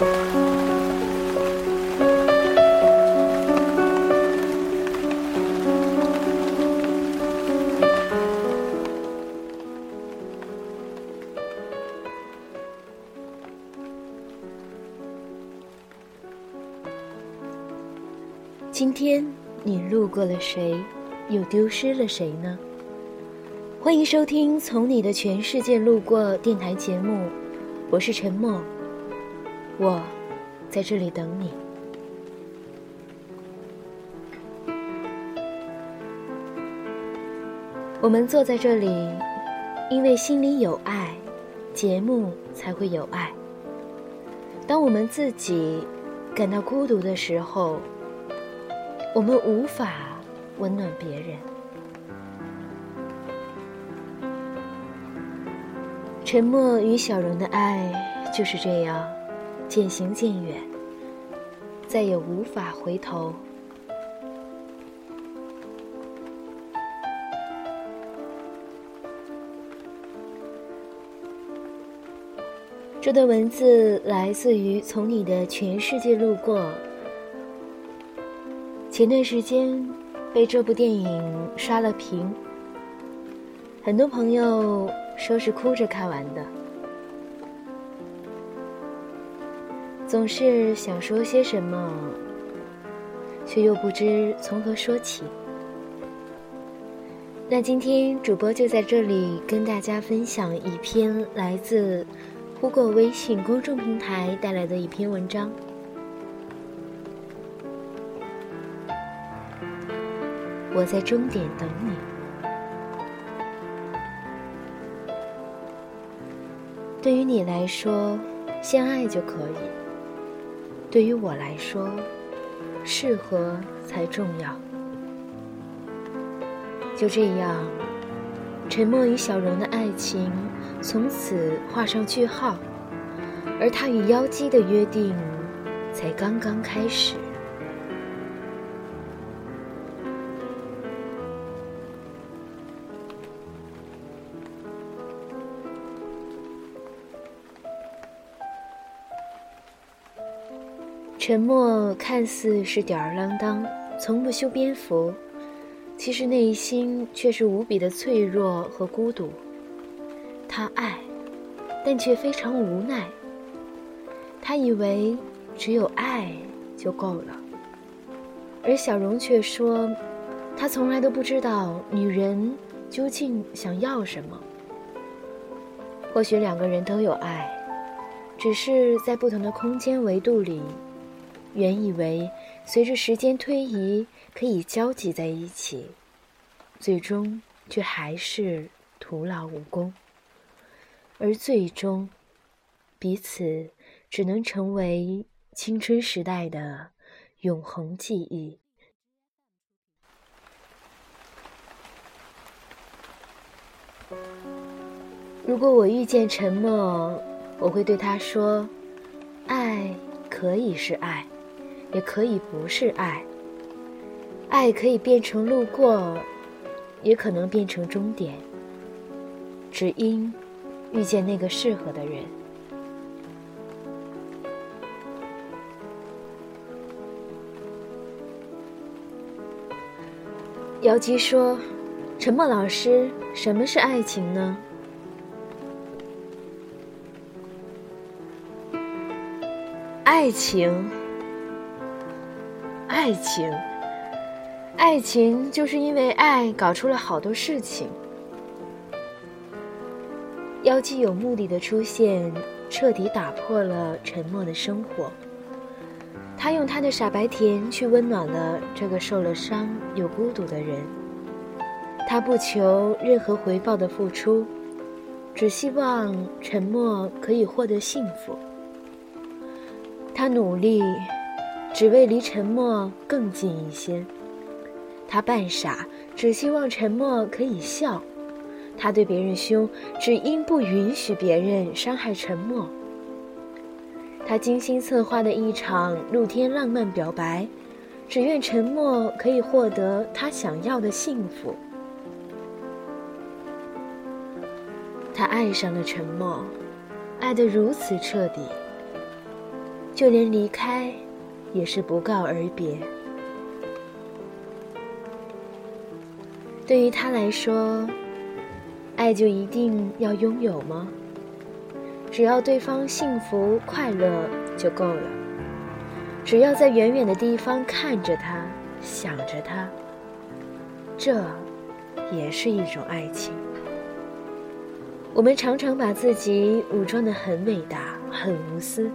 今天你路过了谁，又丢失了谁呢？欢迎收听《从你的全世界路过》电台节目，我是陈默，我在这里等你。我们坐在这里，因为心里有爱，节目才会有爱。当我们自己感到孤独的时候，我们无法温暖别人。沉默与小荣的爱就是这样，渐行渐远，再也无法回头。这段文字来自于《从你的全世界路过》。前段时间被这部电影刷了屏，很多朋友说是哭着看完的。总是想说些什么，却又不知从何说起。那今天主播就在这里跟大家分享一篇来自呼过微信公众平台带来的一篇文章。我在终点等你。对于你来说，相爱就可以；对于我来说，适合才重要。就这样，沉默与小荣的爱情从此画上句号，而他与妖姬的约定才刚刚开始。沉默看似是吊儿郎当，从不修边幅，其实内心却是无比的脆弱和孤独。他爱，但却非常无奈。他以为只有爱就够了，而小荣却说，他从来都不知道女人究竟想要什么。或许两个人都有爱，只是在不同的空间维度里。原以为随着时间推移可以交集在一起，最终却还是徒劳无功，而最终彼此只能成为青春时代的永恒记忆。如果我遇见沉默，我会对他说：“爱可以是爱。”也可以不是爱，爱可以变成路过，也可能变成终点。只因遇见那个适合的人。姚姬说：“陈默老师，什么是爱情呢？”爱情。爱情，爱情就是因为爱搞出了好多事情。妖姬有目的的出现，彻底打破了沉默的生活。他用他的傻白甜去温暖了这个受了伤又孤独的人。他不求任何回报的付出，只希望沉默可以获得幸福。他努力。只为离沉默更近一些。他扮傻，只希望沉默可以笑；他对别人凶，只因不允许别人伤害沉默。他精心策划的一场露天浪漫表白，只愿沉默可以获得他想要的幸福。他爱上了沉默，爱得如此彻底。就连离开，也是不告而别。对于他来说，爱就一定要拥有吗？只要对方幸福快乐就够了。只要在远远的地方看着他，想着他，这也是一种爱情。我们常常把自己武装的很伟大、很无私，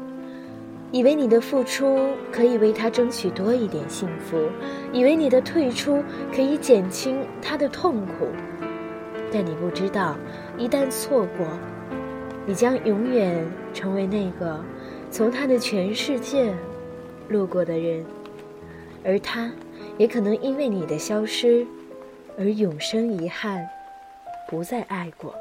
以为你的付出可以为他争取多一点幸福，以为你的退出可以减轻他的痛苦。但你不知道，一旦错过，你将永远成为那个从他的全世界路过的人，而他也可能因为你的消失而永生遗憾，不再爱过。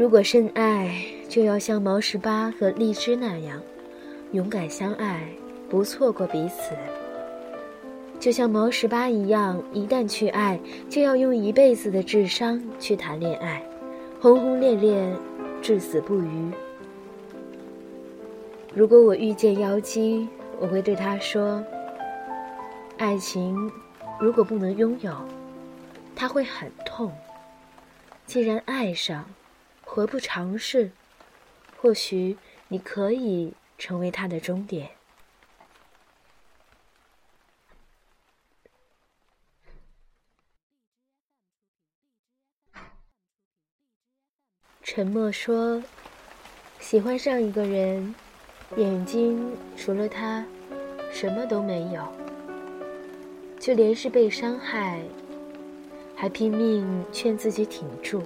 如果深爱，就要像毛十八和荔枝那样，勇敢相爱，不错过彼此。就像毛十八一样，一旦去爱，就要用一辈子的智商去谈恋爱，轰轰烈烈，至死不渝。如果我遇见妖姬，我会对他说：“爱情，如果不能拥有，他会很痛。既然爱上。”何不尝试？或许你可以成为他的终点。沉默说：“喜欢上一个人，眼睛除了他，什么都没有。就连是被伤害，还拼命劝自己挺住。”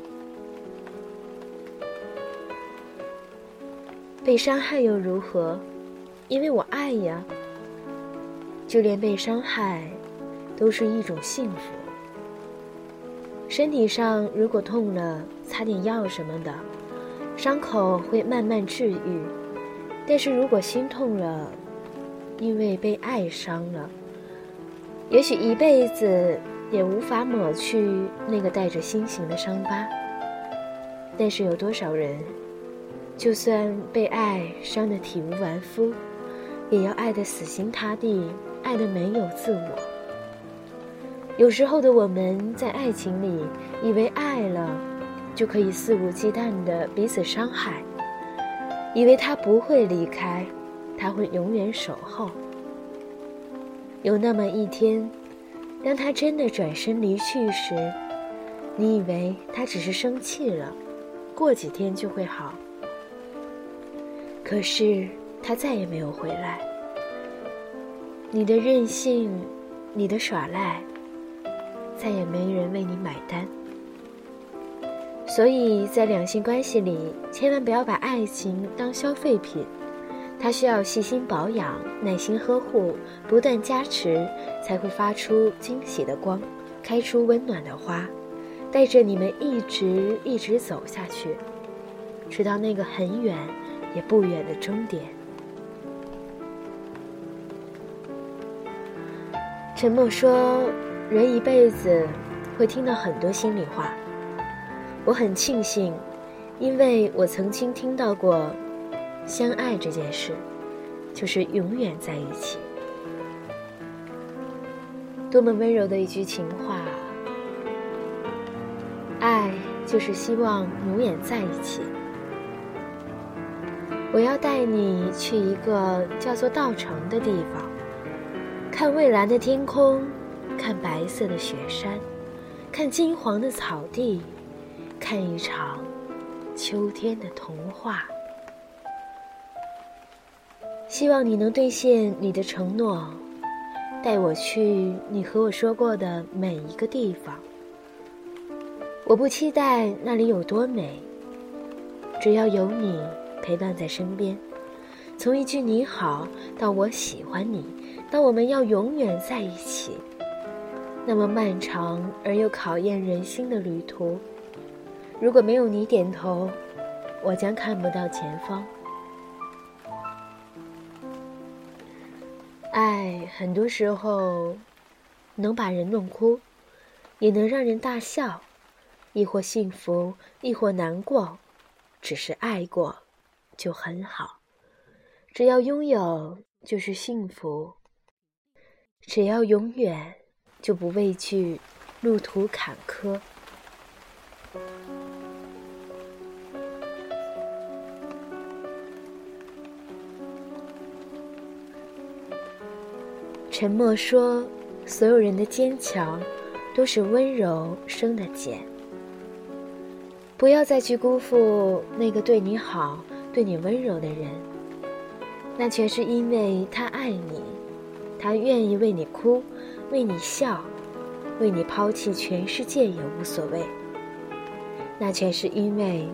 被伤害又如何？因为我爱呀。就连被伤害，都是一种幸福。身体上如果痛了，擦点药什么的，伤口会慢慢治愈。但是如果心痛了，因为被爱伤了，也许一辈子也无法抹去那个带着心形的伤疤。但是有多少人？就算被爱伤得体无完肤，也要爱得死心塌地，爱得没有自我。有时候的我们在爱情里，以为爱了就可以肆无忌惮地彼此伤害，以为他不会离开，他会永远守候。有那么一天，当他真的转身离去时，你以为他只是生气了，过几天就会好。可是他再也没有回来。你的任性，你的耍赖，再也没人为你买单。所以在两性关系里，千万不要把爱情当消费品，它需要细心保养、耐心呵护、不断加持，才会发出惊喜的光，开出温暖的花，带着你们一直一直走下去，直到那个很远。也不远的终点。沉默说：“人一辈子会听到很多心里话。我很庆幸，因为我曾经听到过，相爱这件事，就是永远在一起。多么温柔的一句情话！爱就是希望永远在一起。”我要带你去一个叫做稻城的地方，看蔚蓝的天空，看白色的雪山，看金黄的草地，看一场秋天的童话。希望你能兑现你的承诺，带我去你和我说过的每一个地方。我不期待那里有多美，只要有你。陪伴在身边，从一句你好到我喜欢你，到我们要永远在一起，那么漫长而又考验人心的旅途，如果没有你点头，我将看不到前方。爱很多时候能把人弄哭，也能让人大笑，亦或幸福，亦或难过。只是爱过，就很好；只要拥有，就是幸福；只要永远，就不畏惧路途坎坷。沉默说：“所有人的坚强，都是温柔生的茧。不要再去辜负那个对你好、对你温柔的人。那全是因为他爱你，他愿意为你哭，为你笑，为你抛弃全世界也无所谓。那全是因为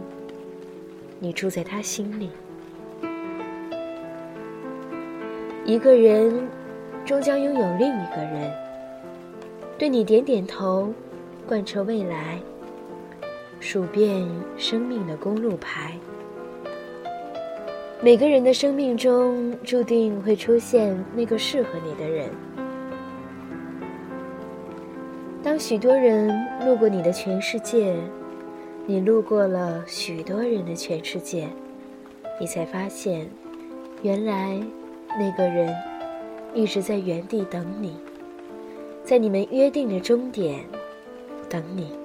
你住在他心里。一个人。”终将拥有另一个人，对你点点头，贯彻未来，数遍生命的公路牌。每个人的生命中注定会出现那个适合你的人。当许多人路过你的全世界，你路过了许多人的全世界，你才发现，原来那个人。一直在原地等你，在你们约定的终点等你。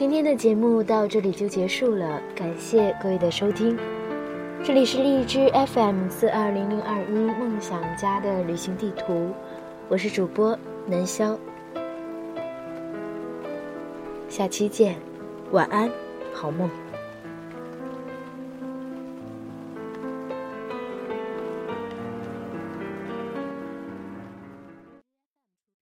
今天的节目到这里就结束了，感谢各位的收听。这里是荔枝 FM 四二零零二一梦想家的旅行地图，我是主播南潇。下期见，晚安，好梦。